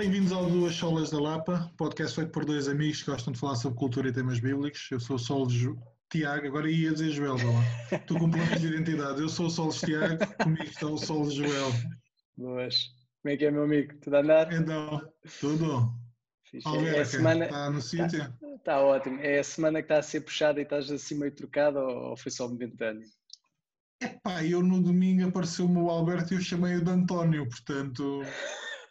bem-vindos ao Duas Solas da Lapa, podcast feito por dois amigos que gostam de falar sobre cultura e temas bíblicos. Eu sou o Solos Tiago, agora ia dizer Joel, lá. tu com problemas de identidade. Eu sou o Solos Tiago, comigo está o Solos Joel. Boas. Como é que é, meu amigo? Tudo a andar? Então, tudo. Alberca, é semana... está no sítio? Está, está, ótimo. É a semana que está a ser puxada e estás assim meio trocado ou foi só momentâneo? Epá, eu no domingo apareceu-me o Alberto e eu chamei-o de António, portanto...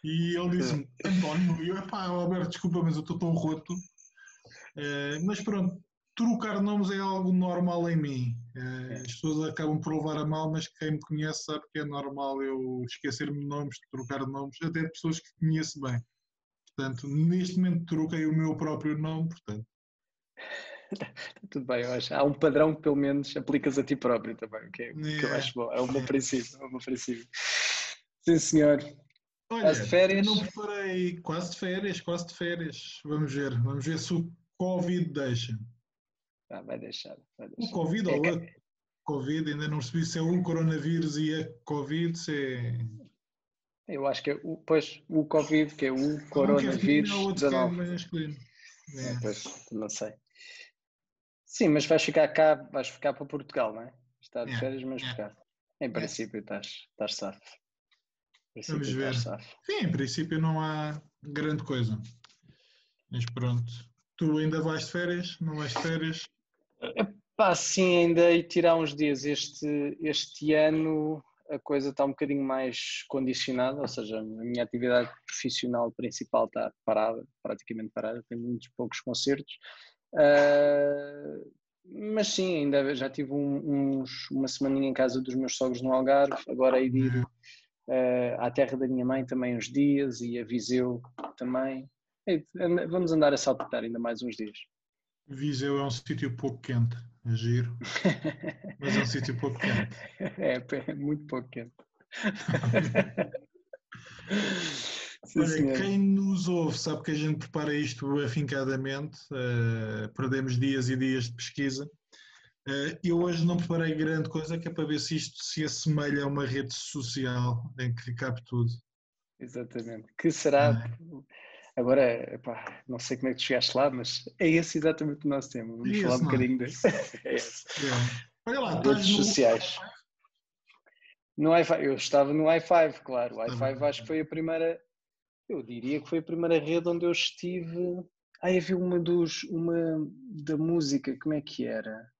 E ele disse-me, António, e eu, epá, Alberto, desculpa, mas eu estou tão roto. Uh, mas pronto, trocar nomes é algo normal em mim. Uh, as pessoas acabam por levar a mal, mas quem me conhece sabe que é normal eu esquecer-me de nomes, trocar nomes, até de pessoas que conheço bem. Portanto, neste momento troquei o meu próprio nome, portanto. Tudo bem, eu acho. Há um padrão que pelo menos aplicas a ti próprio também, que, é, que eu acho bom. É o meu princípio, é o meu princípio. Sim, senhor. Olha, de férias? Não preparei, quase de férias, quase de férias. Vamos ver, vamos ver se o Covid deixa. Ah, vai deixar, vai deixar. O Covid é ou a Covid, ainda não percebi se é o coronavírus e a Covid, se é... Eu acho que é o, pois, o Covid, que é o um é coronavírus um 19. É, é. Pois, não sei. Sim, mas vais ficar cá, vais ficar para Portugal, não é? Está de férias, mas ficar. Em princípio estás, estás safo. Vamos ver. Sim, em princípio não há grande coisa. Mas pronto. Tu ainda vais de férias? Não vais de férias? Pá, sim, ainda e tirar uns dias. Este, este ano a coisa está um bocadinho mais condicionada, ou seja, a minha atividade profissional principal está parada, praticamente parada, tenho muitos poucos concertos. Uh, mas sim, ainda já tive um, uns, uma semaninha em casa dos meus sogros no Algarve, agora de ir uh, à terra da minha mãe também uns dias e a Viseu também. E, vamos andar a saltar ainda mais uns dias. Viseu é um sítio pouco quente, é giro, mas é um sítio pouco quente. É, é muito pouco quente. Sim, Olha, quem nos ouve sabe que a gente prepara isto afincadamente, uh, perdemos dias e dias de pesquisa eu hoje não preparei grande coisa, que é para ver se isto se assemelha a uma rede social em que cabe tudo. Exatamente. Que será. É. Agora, não sei como é que tu chegaste lá, mas é esse exatamente o nosso tema. Vamos é falar um bocadinho desse. é esse. É. Olha lá, redes sociais. No Wi-Fi, eu estava no Wi-Fi, claro. O Wi-Fi acho que foi a primeira, eu diria que foi a primeira rede onde eu estive. Ah, havia uma dos, uma da música, como é que era?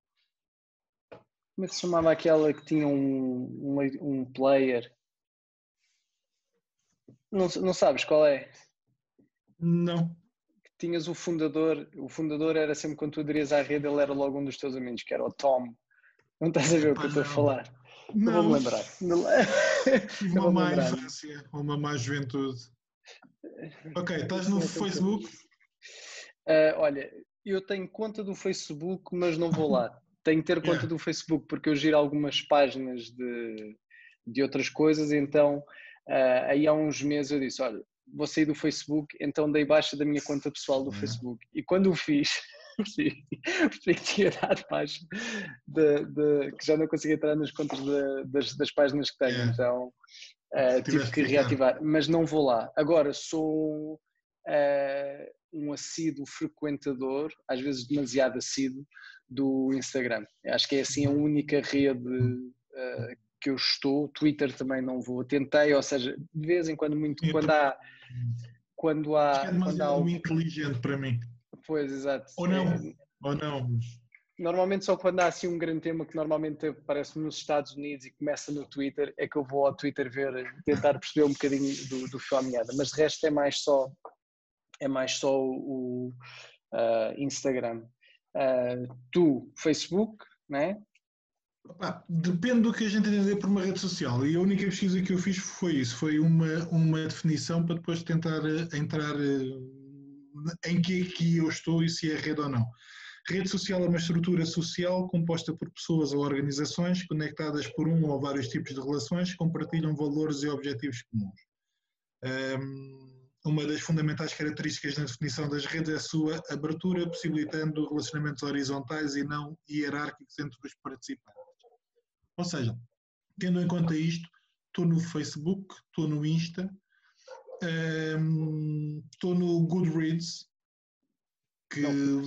Como é que se chamava aquela que tinha um, um, um player? Não, não sabes qual é? Não. Que tinhas o fundador, o fundador era sempre quando tu aderias à rede, ele era logo um dos teus amigos, que era o Tom. Não estás a ver o que eu estou a falar? Não, vou-me lembrar. Tive uma má infância, uma má juventude. Ok, estás no Facebook? Uh, olha, eu tenho conta do Facebook, mas não vou lá. Tenho que ter conta yeah. do Facebook porque eu giro algumas páginas de, de outras coisas, então uh, aí há uns meses eu disse, olha, vou sair do Facebook, então dei baixa da minha conta pessoal do yeah. Facebook. E quando o fiz, percebi, que tinha dado baixa, de, de, que já não conseguia entrar nas contas de, das, das páginas que tenho, yeah. então uh, tive que reativar, mas não vou lá. Agora sou uh, um assíduo frequentador, às vezes demasiado assíduo, do Instagram. Acho que é assim a única rede uh, que eu estou. Twitter também não vou. Tentei, ou seja, de vez em quando, muito quando há. Quando há. Acho que é demasiado quando há... inteligente para mim. Pois, exato. Ou não, é, ou não. Normalmente só quando há assim um grande tema que normalmente aparece nos Estados Unidos e começa no Twitter, é que eu vou ao Twitter ver, tentar perceber um bocadinho do, do fio à meada. Mas de resto é mais só, é mais só o, uh, Instagram. Uh, tu, Facebook, né? Opa, depende do que a gente entender por uma rede social. E a única pesquisa que eu fiz foi isso: foi uma, uma definição para depois tentar eh, entrar em que é que eu estou e se é rede ou não. Rede social é uma estrutura social composta por pessoas ou organizações conectadas por um ou vários tipos de relações que compartilham valores e objetivos comuns. Um, uma das fundamentais características na definição das redes é a sua abertura, possibilitando relacionamentos horizontais e não hierárquicos entre os participantes. Ou seja, tendo em conta isto, estou no Facebook, estou no Insta, Estou um, no Goodreads, que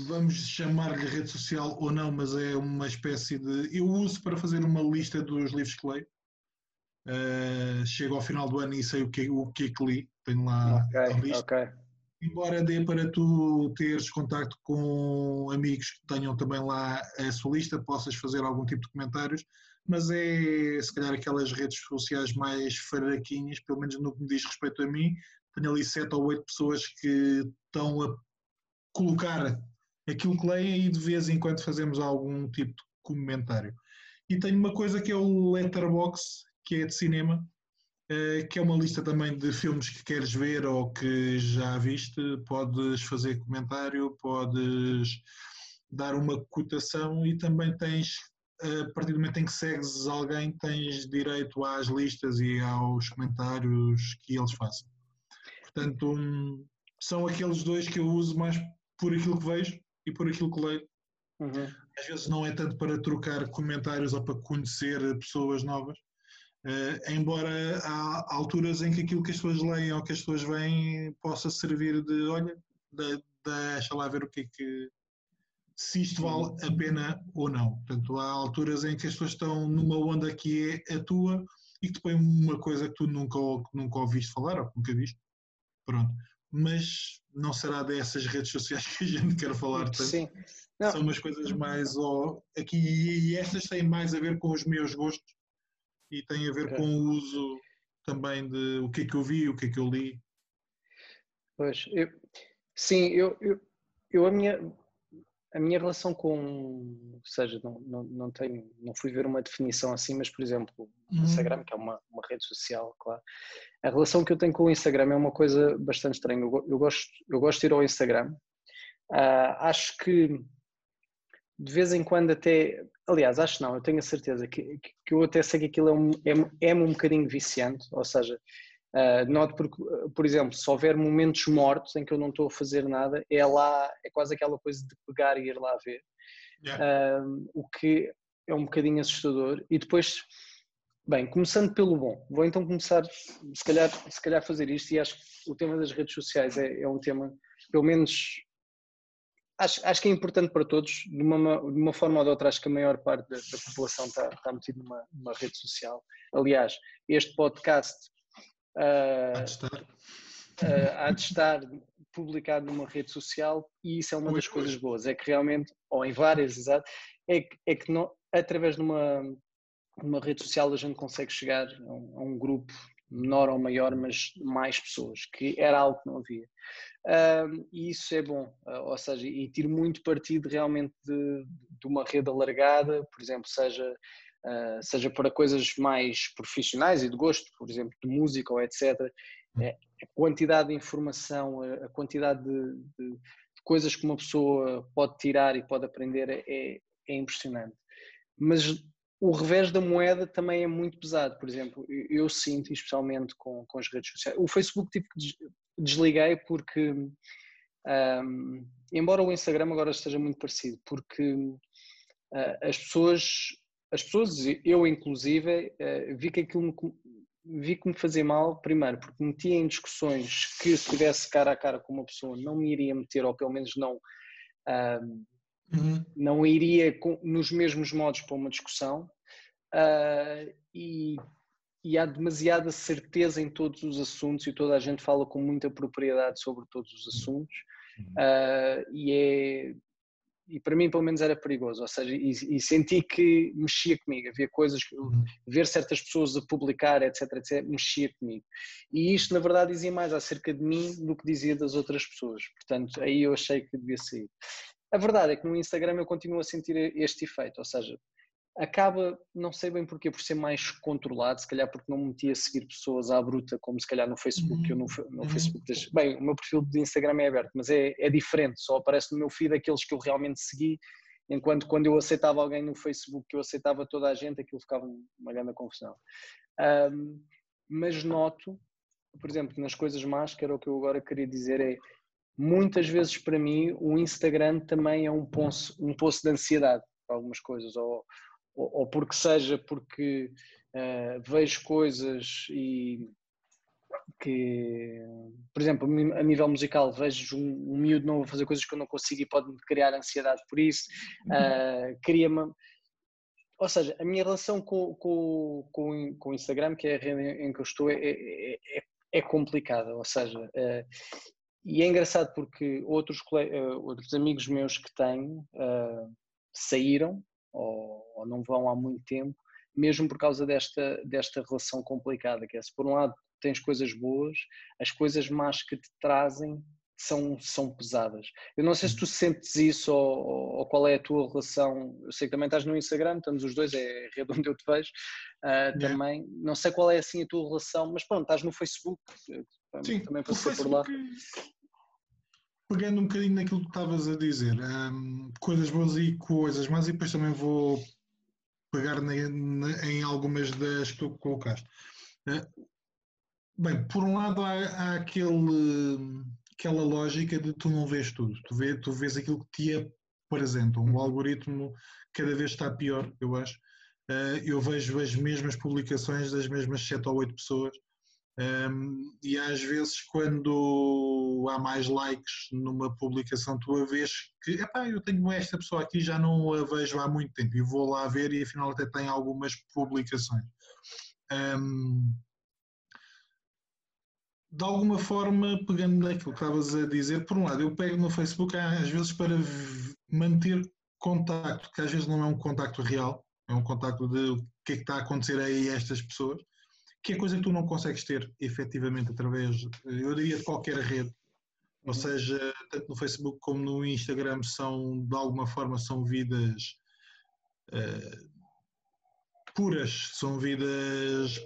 vamos chamar-lhe rede social ou não, mas é uma espécie de. Eu uso para fazer uma lista dos livros que leio. Uh, chego ao final do ano e sei o que, o que é que li. Tenho lá okay, a lista. Okay. Embora dê para tu teres contacto com amigos que tenham também lá a sua lista, possas fazer algum tipo de comentários, mas é se calhar aquelas redes sociais mais faraquinhas, pelo menos no que me diz respeito a mim, tenho ali sete ou oito pessoas que estão a colocar aquilo que leem e de vez em quando fazemos algum tipo de comentário. E tenho uma coisa que é o Letterbox, que é de cinema, que é uma lista também de filmes que queres ver ou que já viste. Podes fazer comentário, podes dar uma cotação e também tens, a partir do momento em que segues alguém, tens direito às listas e aos comentários que eles façam. Portanto, são aqueles dois que eu uso mais por aquilo que vejo e por aquilo que leio. Uhum. Às vezes não é tanto para trocar comentários ou para conhecer pessoas novas, uh, embora há alturas em que aquilo que as pessoas leem ou que as pessoas veem possa servir de, olha, de, deixa lá ver o que é que, se isto vale a pena ou não. Portanto, há alturas em que as pessoas estão numa onda que é a tua e que te põe uma coisa que tu nunca, nunca ouviste falar ou que nunca viste. Pronto mas não será dessas redes sociais que a gente quer falar tanto. Sim. Não. São umas coisas mais oh, aqui e estas têm mais a ver com os meus gostos e têm a ver com o uso também de o que é que eu vi, o que é que eu li. Pois, eu, sim, eu, eu, eu a minha a minha relação com, ou seja, não, não, não tenho, não fui ver uma definição assim, mas por exemplo, o uhum. Instagram, que é uma, uma rede social, claro, a relação que eu tenho com o Instagram é uma coisa bastante estranha. Eu, eu gosto, eu gosto de ir ao Instagram. Uh, acho que de vez em quando até, aliás, acho não, eu tenho a certeza que, que eu até sei que aquilo é um, é, é um bocadinho viciante, ou seja, Uh, noto porque, por exemplo, se houver momentos mortos em que eu não estou a fazer nada, é lá, é quase aquela coisa de pegar e ir lá ver. Yeah. Uh, o que é um bocadinho assustador. E depois, bem, começando pelo bom, vou então começar, se calhar, se calhar fazer isto, e acho que o tema das redes sociais é, é um tema, pelo menos, acho, acho que é importante para todos, de uma, de uma forma ou de outra, acho que a maior parte da, da população está, está metida numa, numa rede social. Aliás, este podcast uh, há, de estar. Uh, há de estar publicado numa rede social e isso é uma das coisas boas, é que realmente, ou em várias, exato, é que, é que não, através de uma, uma rede social a gente consegue chegar a um, a um grupo menor ou maior, mas mais pessoas, que era algo que não havia. Uh, e isso é bom, uh, ou seja, e tiro muito partido realmente de, de uma rede alargada, por exemplo, seja uh, seja para coisas mais profissionais e de gosto, por exemplo, de música ou etc. É, a quantidade de informação, a, quantidade de, de, de, coisas que uma pessoa pode tirar e pode aprender é, é impressionante. Mas o revés da moeda também é muito pesado. Por exemplo, eu, eu sinto, especialmente com, com as redes sociais, o Facebook tive que desliguei porque, um, embora o Instagram agora esteja muito parecido, porque uh, as pessoas as pessoas, eu inclusive, eh, vi que aquilo me, vi que me fazia mal, primeiro, porque metia em discussões que se tivesse cara a cara com uma pessoa não me iria meter, ou pelo menos não, uhum. não iria com, nos mesmos modos para uma discussão, uh, e, e há demasiada certeza em todos os assuntos e toda a gente fala com muita propriedade sobre todos os assuntos, uh, e é e para mim pelo menos era perigoso, ou seja, e, e senti que mexia comigo, havia coisas, uhum. ver certas pessoas a publicar, etc, etc, mexia comigo. E isto na verdade dizia mais acerca de mim do que dizia das outras pessoas, portanto aí eu achei que devia sair. A verdade é que no Instagram eu continuo a sentir este efeito, ou seja, acaba, não sei bem porquê, por ser mais controlado, se calhar porque não me metia a seguir pessoas à bruta, como se calhar no Facebook, uhum. eu no, no uhum. Facebook, deixo, bem, o meu perfil de Instagram é aberto, mas é, é diferente, só aparece no meu feed aqueles que eu realmente segui, enquanto quando eu aceitava alguém no Facebook, que eu aceitava toda a gente, aquilo ficava uma grande confusão. Um, mas noto, por exemplo, nas coisas más, que era o que eu agora queria dizer, é muitas vezes para mim o Instagram também é um poço, um poço de ansiedade para algumas coisas, ou, ou, ou porque seja porque uh, vejo coisas e que, por exemplo, a nível musical, vejo um, um miúdo novo a fazer coisas que eu não consigo e pode-me criar ansiedade por isso. Uh, Cria-me. Ou seja, a minha relação com, com, com, com o Instagram, que é a rede em que eu estou, é, é, é, é complicada. Ou seja, uh, e é engraçado porque outros, uh, outros amigos meus que tenho saíram ou, ou não vão há muito tempo mesmo por causa desta, desta relação complicada, que é se por um lado tens coisas boas, as coisas más que te trazem são, são pesadas. Eu não sei se tu sentes isso ou, ou, qual é a tua relação. Eu sei que também estás no Instagram, estamos os dois, é a rede onde eu te vejo uh, também. Não sei qual é assim a tua relação, mas pronto, estás no Facebook, Sim, também passei por lá. Pegando um bocadinho naquilo que estavas a dizer, um, coisas boas e coisas más, e depois também vou pegar na, na, em algumas das que tu colocaste. Uh, Bem, por um lado há, há aquele, aquela lógica de tu não vês tudo, tu, vê, tu vês aquilo que te apresentam. O algoritmo cada vez está pior, eu acho. Uh, eu vejo as mesmas publicações das mesmas 7 ou 8 pessoas. Um, e às vezes quando há mais likes numa publicação tu a vês que epá, eu tenho esta pessoa aqui já não a vejo há muito tempo e vou lá ver e afinal até tem algumas publicações. Um, de alguma forma, pegando naquilo que estavas a dizer, por um lado, eu pego no Facebook às vezes para manter contacto, que às vezes não é um contacto real, é um contacto de o que é que está a acontecer aí a estas pessoas, que é coisa que tu não consegues ter efetivamente através, eu diria, de qualquer rede. Ou uhum. seja, tanto no Facebook como no Instagram são, de alguma forma, são vidas uh, puras, são vidas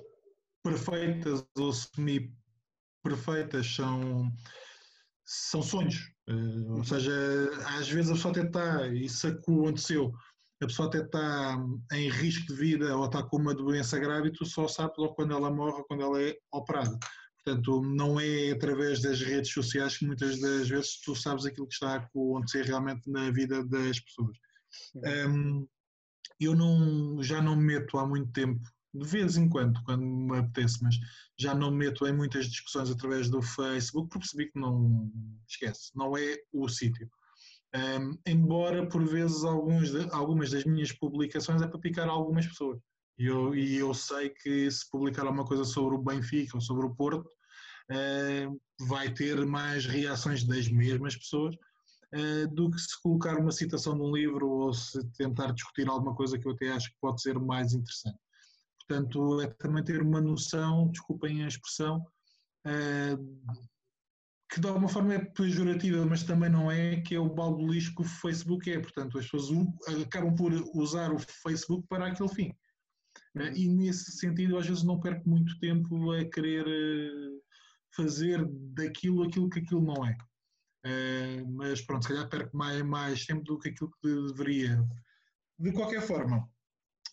perfeitas ou semi perfeitas, são, são sonhos. Uh, ou seja, às vezes a pessoa até está, isso aconteceu, a pessoa até está em risco de vida ou está com uma doença grave e tu só sabes ou quando ela morre ou quando ela é operada. Portanto, não é através das redes sociais que muitas das vezes tu sabes aquilo que está a acontecer realmente na vida das pessoas. Um, eu não, já não me meto há muito tempo de vez em quando, quando me apetece, mas já não me meto em muitas discussões através do Facebook, porque percebi que não esquece, não é o sítio. Um, embora por vezes alguns de, algumas das minhas publicações é para picar algumas pessoas. E eu, e eu sei que se publicar alguma coisa sobre o Benfica ou sobre o Porto, uh, vai ter mais reações das mesmas pessoas uh, do que se colocar uma citação de um livro ou se tentar discutir alguma coisa que eu até acho que pode ser mais interessante. Portanto, é também ter uma noção, desculpem a expressão, eh, que de alguma forma é pejorativa, mas também não é, que é o balde lixo que o Facebook é. Portanto, as pessoas acabam por usar o Facebook para aquele fim. Eh, e nesse sentido, às vezes não perco muito tempo a querer eh, fazer daquilo aquilo que aquilo não é. Mas pronto, se calhar perco mais, mais tempo do que aquilo que deveria. De qualquer forma,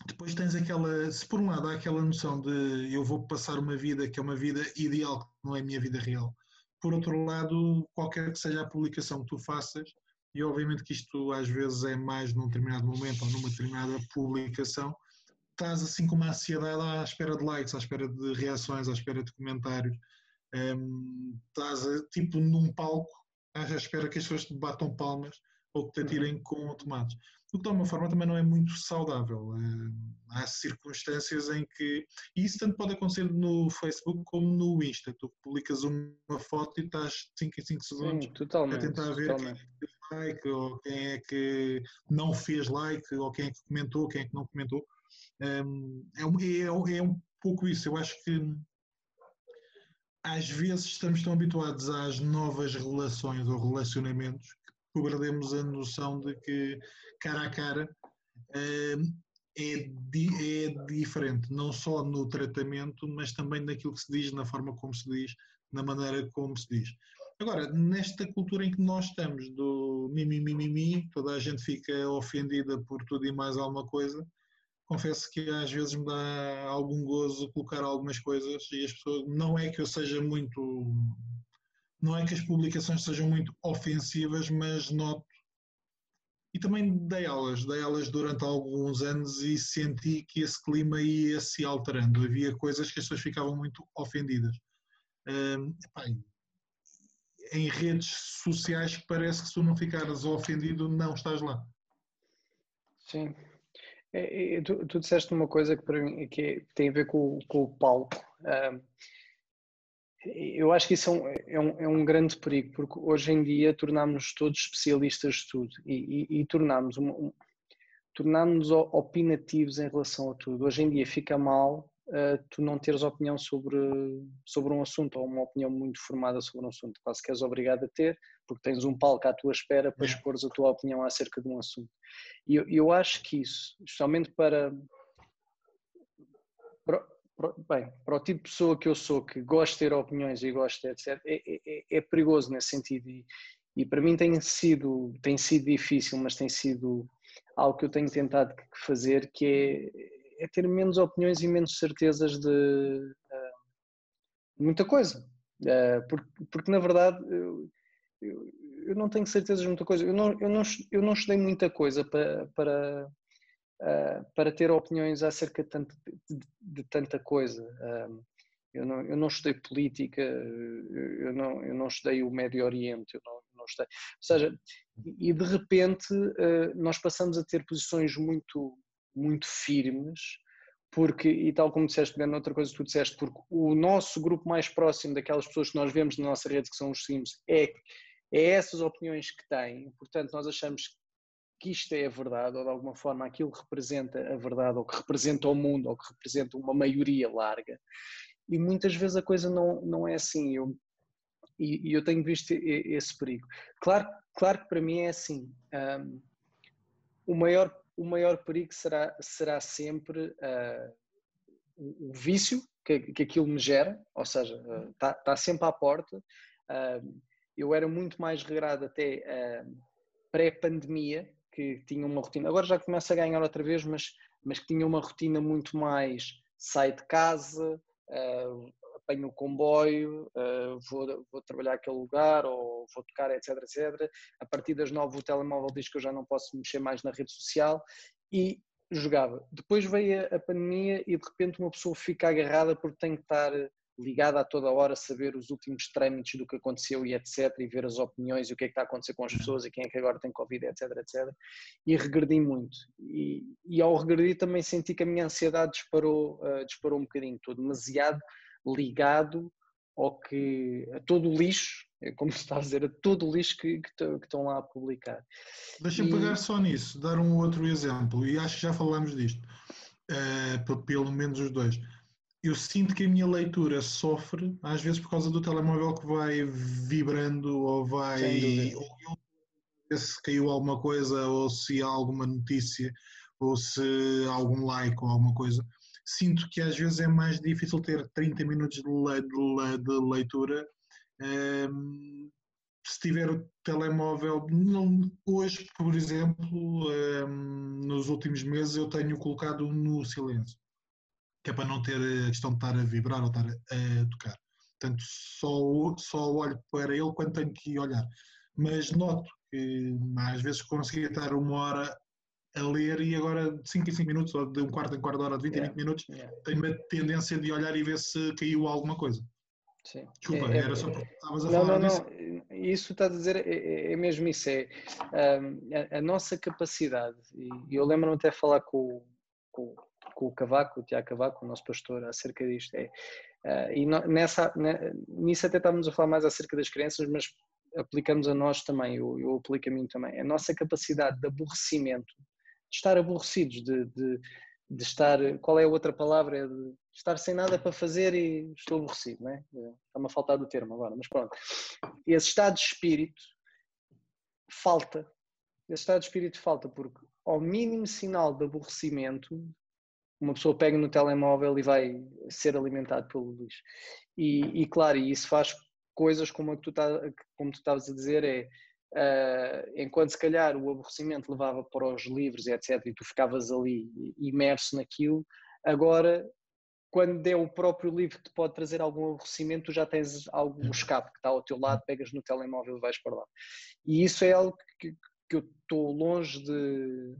depois tens aquela, se por um lado há aquela noção de eu vou passar uma vida que é uma vida ideal, que não é a minha vida real. Por outro lado, qualquer que seja a publicação que tu faças, e obviamente que isto às vezes é mais num determinado momento ou numa determinada publicação, estás assim com uma ansiedade à espera de likes, à espera de reações, à espera de comentários. Um, estás tipo num palco à espera que as pessoas te batam palmas ou que te atirem com tomates o que de alguma forma também não é muito saudável. Eh, há circunstâncias em que. E isso tanto pode acontecer no Facebook como no Insta. Tu publicas uma foto e estás 5 em 5 segundos Sim, a tentar ver totalmente. quem é que fez like, ou quem é que não fez like, ou quem é que comentou, quem é que não comentou. Ehm, é um, é, é um pouco isso. Eu acho que às vezes estamos tão habituados às novas relações ou relacionamentos perdemos a noção de que cara a cara uh, é, é diferente, não só no tratamento, mas também naquilo que se diz, na forma como se diz, na maneira como se diz. Agora, nesta cultura em que nós estamos, do mimimi, mi, mi, mi, toda a gente fica ofendida por tudo e mais alguma coisa, confesso que às vezes me dá algum gozo colocar algumas coisas e as pessoas, não é que eu seja muito não é que as publicações sejam muito ofensivas, mas noto. E também dei aulas, dei aulas durante alguns anos e senti que esse clima ia se alterando. Havia coisas que as pessoas ficavam muito ofendidas. em redes sociais parece que se tu não ficares ofendido, não estás lá. Sim. Tu, tu, disseste uma coisa que para mim que tem a ver com, com o palco. Eu acho que isso é um, é um, é um, grande perigo, porque hoje em dia tornámos-nos todos especialistas de tudo e, e, e tornámos um, tornámos-nos opinativos em relação a tudo. Hoje em dia fica mal uh, tu não teres opinião sobre, sobre um assunto ou uma opinião muito formada sobre um assunto. Quase que és obrigado a ter, porque tens um palco à tua espera para expor a tua opinião acerca de um assunto. E eu, eu acho que isso, especialmente para, bem, para o tipo de pessoa que eu sou, que gosta de ter opiniões e gosta, etc., é, é, é, é perigoso nesse sentido. E, e para mim tem sido, tem sido difícil, mas tem sido algo que eu tenho tentado fazer, que é é ter menos opiniões e menos certezas de muita coisa. Uh, porque, porque, na verdade, eu, eu, eu, não tenho certezas de muita coisa. Eu não, eu não, eu não estudei muita coisa para, para, uh, para ter opiniões acerca de, tanto, de, de tanta coisa. eu, não, eu não estudei política, eu não, eu não estudei o Médio Oriente, eu não, não estudei. Ou seja, e de repente nós passamos a ter posições muito muito firmes, porque, e tal como disseste, pegando outra coisa que tu disseste, porque o nosso grupo mais próximo daquelas pessoas que nós vemos na nossa rede, que são os Sims, é, é essas opiniões que têm, portanto nós achamos que isto é a verdade, ou de alguma forma aquilo que representa a verdade, ou que representa o mundo, ou que representa uma maioria larga, e muitas vezes a coisa não, não é assim, eu, e, e eu tenho visto esse perigo. Claro, claro que para mim é assim, um, o maior o maior perigo será, será sempre uh, o, vício que, que aquilo me gera, ou seja, está uh, tá sempre à porta. Uh, eu era muito mais regrado até pré-pandemia, que tinha uma rotina, agora já começa a ganhar outra vez, mas, mas que tinha uma rotina muito mais sai de casa, apanho o comboio, uh, vou, vou trabalhar aquele lugar ou vou tocar, etc, etc. A partir das nove o telemóvel diz que eu já não posso mexer mais na rede social e jogava. Depois veio a pandemia e de repente uma pessoa fica agarrada porque tem que estar ligada a toda hora, saber os últimos trâmites do que aconteceu e etc, e ver as opiniões e o que é que está a acontecer com as pessoas e quem é que agora tem Covid, etc, etc. E regredi muito. E, e ao regredir também senti que a minha ansiedade disparou, uh, disparou um bocadinho, estou demasiado ligado ao que, a todo o lixo, é como se está a dizer, a todo o lixo que, que, que estão lá a publicar. Deixa-me e... pegar só nisso, dar um outro exemplo, e acho que já falámos disto, uh, pelo menos os dois. Eu sinto que a minha leitura sofre, às vezes por causa do telemóvel que vai vibrando ou vai. Ou eu, se caiu alguma coisa, ou se há alguma notícia, ou se há algum like ou alguma coisa. Sinto que às vezes é mais difícil ter 30 minutos de, le, de, de leitura um, ehm, se tiver o telemóvel, não, hoje, por exemplo, um, ehm, nos últimos meses eu tenho colocado no silêncio, que é para não ter a questão de estar a vibrar ou estar a, tocar. Portanto, só, só olho para ele quando tenho que olhar. Mas noto que às vezes conseguia estar uma hora a ler e agora de 5 em 5 minutos, ou de um quarto em quarto de hora, de 20 yeah. em 20 minutos, yeah. tenho uma tendência de olhar e ver se caiu alguma coisa. Sim. Desculpa, é, é era só porque estavas a não, falar não, disso. Não, isso está a dizer, é, é, é mesmo isso, é um, a, a, nossa capacidade, e eu lembro-me até falar com, com, com, o Cavaco, o Tiago Cavaco, o nosso pastor, acerca disto, é, uh, e no, nessa, nisso até estávamos a falar mais acerca das crianças, mas aplicamos a nós também, eu, eu aplico a mim também, a nossa capacidade de aborrecimento de estar aborrecidos, de, de, de, estar, qual é a outra palavra? É de estar sem nada para fazer e estou aborrecido, não é? Está-me a faltar do termo agora, mas pronto. Esse estado de espírito falta. Esse estado de espírito falta porque ao mínimo sinal de aborrecimento uma pessoa pega no telemóvel e vai ser alimentado pelo lixo. E, e claro, isso faz coisas como, tu tá, como tu estavas a dizer, é Uh, enquanto se calhar o aborrecimento levava para os livros etc, e tu ficavas ali imerso naquilo, agora quando é o próprio livro que te pode trazer algum aborrecimento, tu já tens algum escape que está ao teu lado, pegas no telemóvel e vais para lá. E isso é algo que, que eu estou longe de.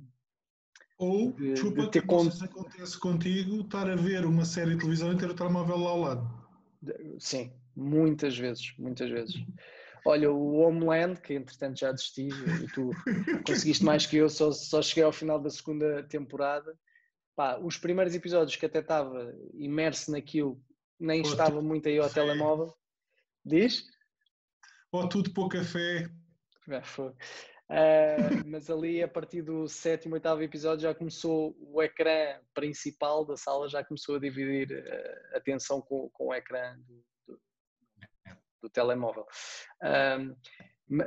Ou, de, desculpa, de ter cont... acontece contigo, estar a ver uma série de televisão e ter o telemóvel lá ao lado. Sim, Muitas vezes, muitas vezes. Olha, o Homeland, que entretanto já desisti, e tu conseguiste mais que eu, só, só cheguei ao final da segunda temporada. Pá, os primeiros episódios que até estava imerso naquilo, nem Pô, estava muito aí ao café. telemóvel. Diz? Ou tudo por café. É, foi. Uh, mas ali a partir do sétimo, oitavo episódio já começou o ecrã principal da sala, já começou a dividir uh, a atenção com, com o ecrã do, do, do telemóvel. Uh,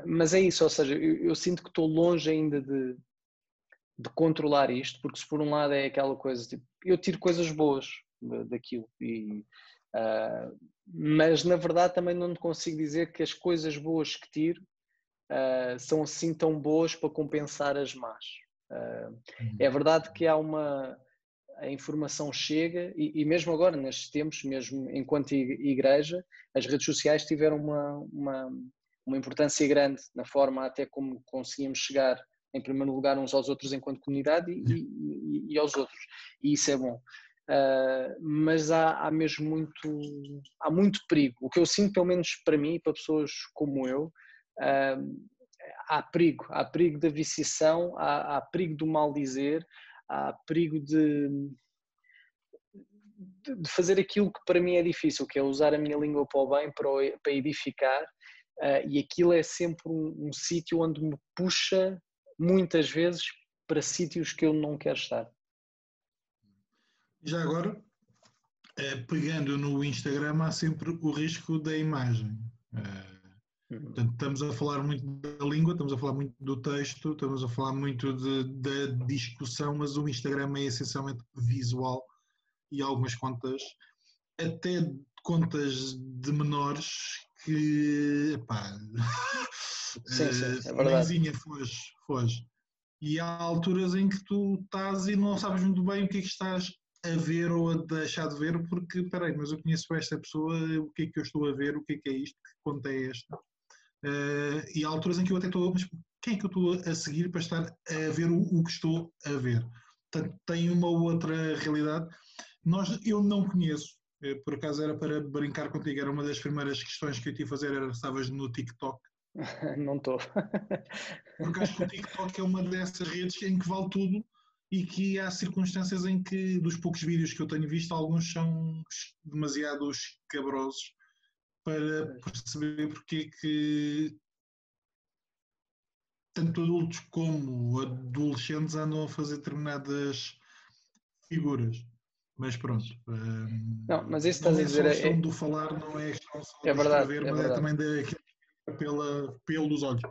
mas é isso, ou seja, eu, eu sinto que estou longe ainda de, de, controlar isto, porque se por um lado é aquela coisa, tipo, eu tiro coisas boas daquilo, e, mas na verdade também não consigo dizer que as coisas boas que tiro uh, são assim tão boas para compensar as más. Uh, é verdade que há uma. A informação chega, e, e, mesmo agora, nestes tempos, mesmo enquanto igreja, as redes sociais tiveram uma, uma, uma importância grande na forma até como conseguimos chegar, em primeiro lugar, uns aos outros enquanto comunidade e, e, e aos outros. E isso é bom. Uh, mas há, há, mesmo muito há muito perigo o que eu sinto pelo menos para mim para pessoas como eu há perigo, há perigo da viciação, há, há perigo do mal dizer, há perigo de, de fazer aquilo que para mim é difícil, que é usar a minha língua para o bem, para, o, para edificar, uh, e aquilo é sempre um, um sítio onde me puxa, muitas vezes, para sítios que eu não quero estar. Já agora, eh, pegando no Instagram, há sempre o risco da imagem. Uh. Portanto, estamos a falar muito da língua, estamos a falar muito do texto, estamos a falar muito da discussão, mas o Instagram é essencialmente visual e algumas contas, até contas de menores que, pá, sim, sim, é verdade. foge, foge. E há alturas em que tu estás e não sabes muito bem o que é que estás a ver ou a deixar de ver, porque, peraí, mas eu conheço esta pessoa, o que é que eu estou a ver, o que é que é isto, que conta é esta? Uh, e há alturas em que eu até estou, mas quem é que eu estou a seguir para estar a ver o, o que estou a ver? Portanto, tem uma outra realidade. Nós, eu não conheço, eh, por acaso era para brincar contigo, era uma das primeiras questões que eu tive a fazer, era estavas no TikTok. não estou. Porque acho que o TikTok é uma dessas redes em que vale tudo e que há circunstâncias em que, dos poucos vídeos que eu tenho visto, alguns são demasiado escabrosos para perceber porque é que tanto adultos como adolescentes andam a fazer determinadas figuras. Mas pronto. Hum, não, mas isso estás a dizer. É a questão é... do falar, não é a questão só é verdade, escrever, é mas é verdade. é também daquilo pela, pelo dos olhos.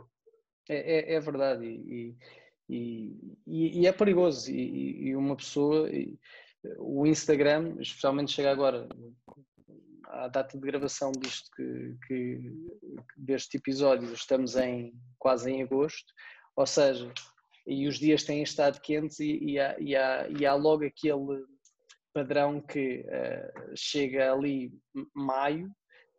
É, é, é verdade. E, e, e, e, é perigoso. E, e uma pessoa. o Instagram, especialmente chega agora à data de gravação disto que, que, deste episódio estamos em quase em agosto, ou seja, e os dias têm estado quentes e, e, há, e, há, e há, logo aquele padrão que uh, chega ali maio,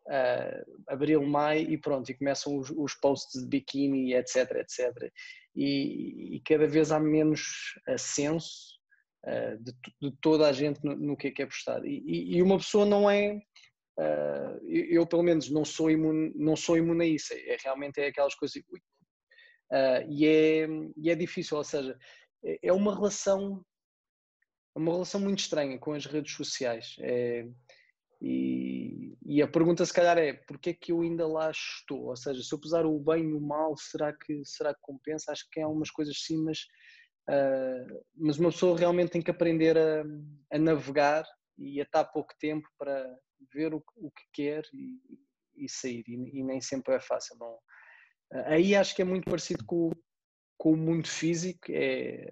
uh, abril, maio e pronto, e começam os, os posts de biquíni, etc, etc. E, e, cada vez há menos ascenso uh, de, de, toda a gente no, no que é que é postado. E, e, uma pessoa não é Uh, eu, pelo menos, não sou imune, não sou imune a isso. É, realmente é aquelas coisas. Uh, e, é, e é difícil, ou seja, é, é uma relação é uma relação muito estranha com as redes sociais. É, e, e, a pergunta se calhar é porquê é que eu ainda lá estou? Ou seja, se eu pesar o bem e o mal, será que, será que compensa? Acho que há algumas coisas sim, mas, uh, mas uma pessoa realmente tem que aprender a, a navegar e a estar pouco tempo para, ver o, o que quer e, e sair, e, e, nem sempre é fácil. Não. Aí acho que é muito parecido com, com o mundo físico, é,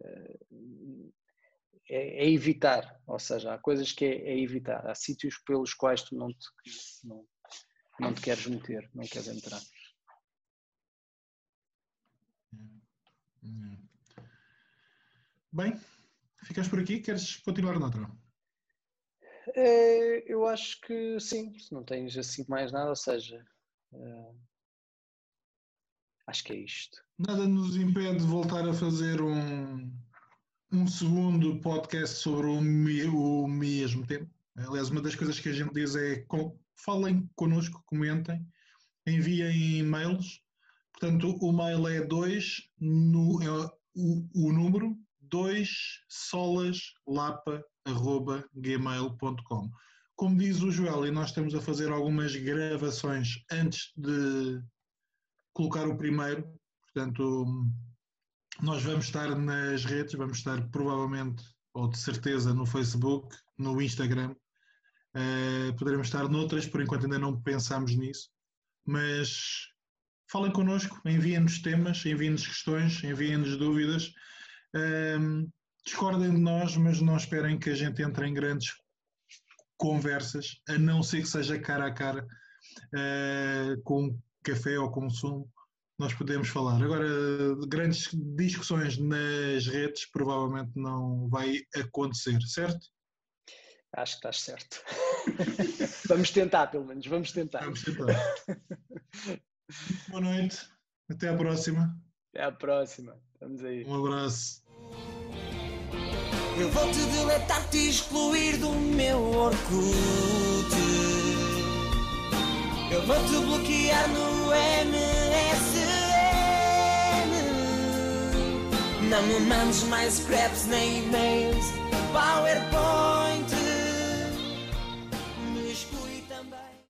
é, é, evitar, ou seja, há coisas que é, é, evitar, há sítios pelos quais tu não te, não, não te queres meter, não queres entrar. Bem, ficas por aqui? Queres continuar noutra? É, eu acho que sim, se não tens assim mais nada, ou seja, é, acho que é isto. Nada nos impede de voltar a fazer um, um segundo podcast sobre o, o mesmo tema. Aliás, uma das coisas que a gente diz é falem connosco, comentem, enviem e-mails. Portanto, o mail é 2, no, é o, o número 2 solaslapa.gmail.com. Como diz o Joel, e nós estamos a fazer algumas gravações antes de colocar o primeiro, portanto, nós vamos estar nas redes, vamos estar provavelmente, ou de certeza, no Facebook, no Instagram, uh, poderemos estar noutras, por enquanto ainda não pensámos nisso, mas falem connosco, enviem-nos temas, enviem-nos questões, enviem-nos dúvidas. Um, discordem de nós, mas não esperem que a gente entre em grandes conversas, a não ser que seja cara a cara, uh, com café ou com sumo, nós podemos falar. Agora, grandes discussões nas redes provavelmente não vai acontecer, certo? Acho que estás certo. vamos tentar, pelo menos, vamos tentar. Vamos tentar. Boa noite, até à próxima. Até à próxima, vamos aí. Um abraço. Eu vou-te deletar-te e excluir do meu Orkut. Eu vou-te bloquear no MSN. Não me mandes mais scraps nem e-mails. PowerPoint.